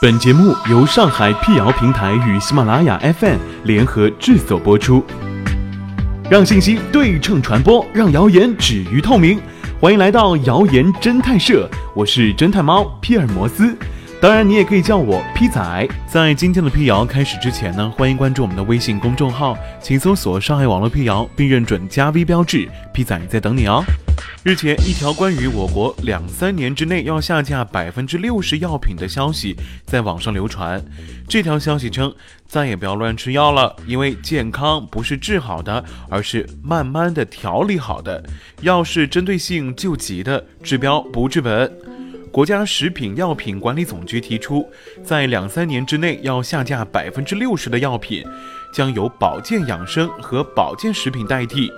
本节目由上海辟谣平台与喜马拉雅 FM 联合制作播出，让信息对称传播，让谣言止于透明。欢迎来到谣言侦探社，我是侦探猫皮尔摩斯。当然，你也可以叫我 P 仔。在今天的辟谣开始之前呢，欢迎关注我们的微信公众号，请搜索“上海网络辟谣”并认准加 V 标志，P 仔在等你哦。日前，一条关于我国两三年之内要下架百分之六十药品的消息在网上流传。这条消息称，再也不要乱吃药了，因为健康不是治好的，而是慢慢的调理好的。药是针对性救急的，治标不治本。国家食品药品管理总局提出，在两三年之内要下架百分之六十的药品，将由保健养生和保健食品代替。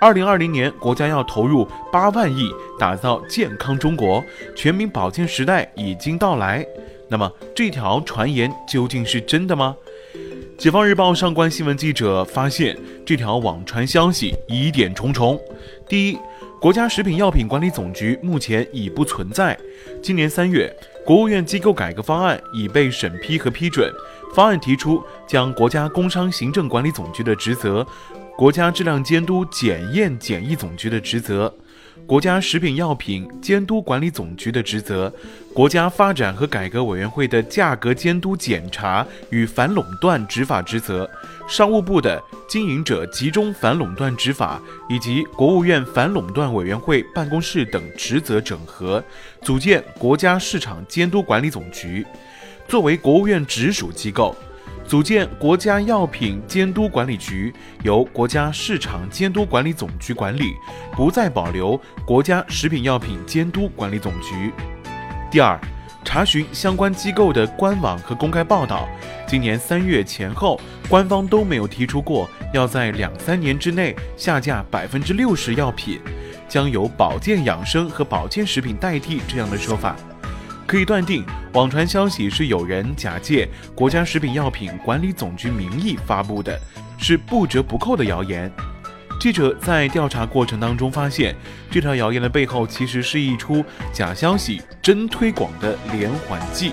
二零二零年，国家要投入八万亿打造健康中国，全民保健时代已经到来。那么，这条传言究竟是真的吗？解放日报上官新闻记者发现，这条网传消息疑点重重。第一，国家食品药品管理总局目前已不存在。今年三月，国务院机构改革方案已被审批和批准。方案提出，将国家工商行政管理总局的职责、国家质量监督检验检疫总局的职责。国家食品药品监督管理总局的职责，国家发展和改革委员会的价格监督检查与反垄断执法职责，商务部的经营者集中反垄断执法以及国务院反垄断委员会办公室等职责整合，组建国家市场监督管理总局，作为国务院直属机构。组建国家药品监督管理局，由国家市场监督管理总局管理，不再保留国家食品药品监督管理总局。第二，查询相关机构的官网和公开报道，今年三月前后，官方都没有提出过要在两三年之内下架百分之六十药品，将由保健养生和保健食品代替这样的说法。可以断定，网传消息是有人假借国家食品药品管理总局名义发布的，是不折不扣的谣言。记者在调查过程当中发现，这条谣言的背后其实是一出假消息真推广的连环计。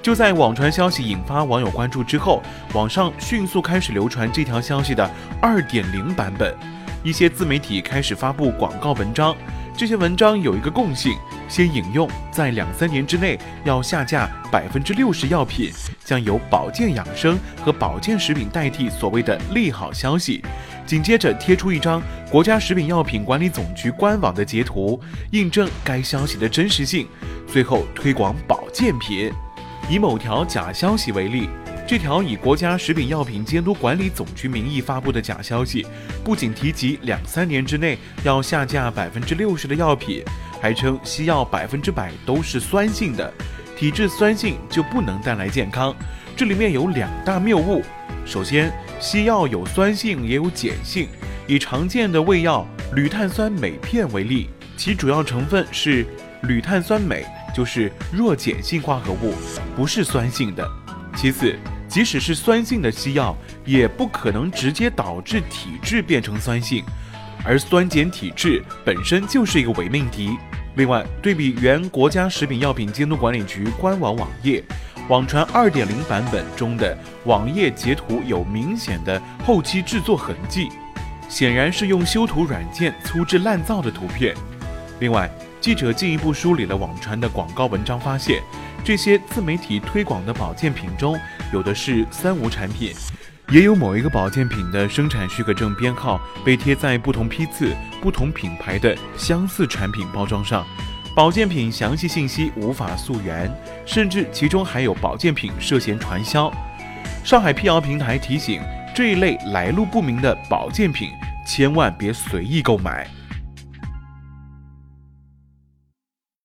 就在网传消息引发网友关注之后，网上迅速开始流传这条消息的二点零版本，一些自媒体开始发布广告文章。这些文章有一个共性，先引用在两三年之内要下架百分之六十药品，将由保健养生和保健食品代替所谓的利好消息，紧接着贴出一张国家食品药品管理总局官网的截图，印证该消息的真实性，最后推广保健品。以某条假消息为例。这条以国家食品药品监督管理总局名义发布的假消息，不仅提及两三年之内要下架百分之六十的药品，还称西药百分之百都是酸性的，体质酸性就不能带来健康。这里面有两大谬误。首先，西药有酸性也有碱性。以常见的胃药铝碳酸镁片为例，其主要成分是铝碳酸镁，就是弱碱性化合物，不是酸性的。其次，即使是酸性的西药，也不可能直接导致体质变成酸性，而酸碱体质本身就是一个伪命题。另外，对比原国家食品药品监督管理局官网网页，网传2.0版本中的网页截图有明显的后期制作痕迹，显然是用修图软件粗制滥造的图片。另外，记者进一步梳理了网传的广告文章，发现。这些自媒体推广的保健品中，有的是三无产品，也有某一个保健品的生产许可证编号被贴在不同批次、不同品牌的相似产品包装上，保健品详细信息无法溯源，甚至其中还有保健品涉嫌传销。上海辟谣平台提醒：这一类来路不明的保健品，千万别随意购买。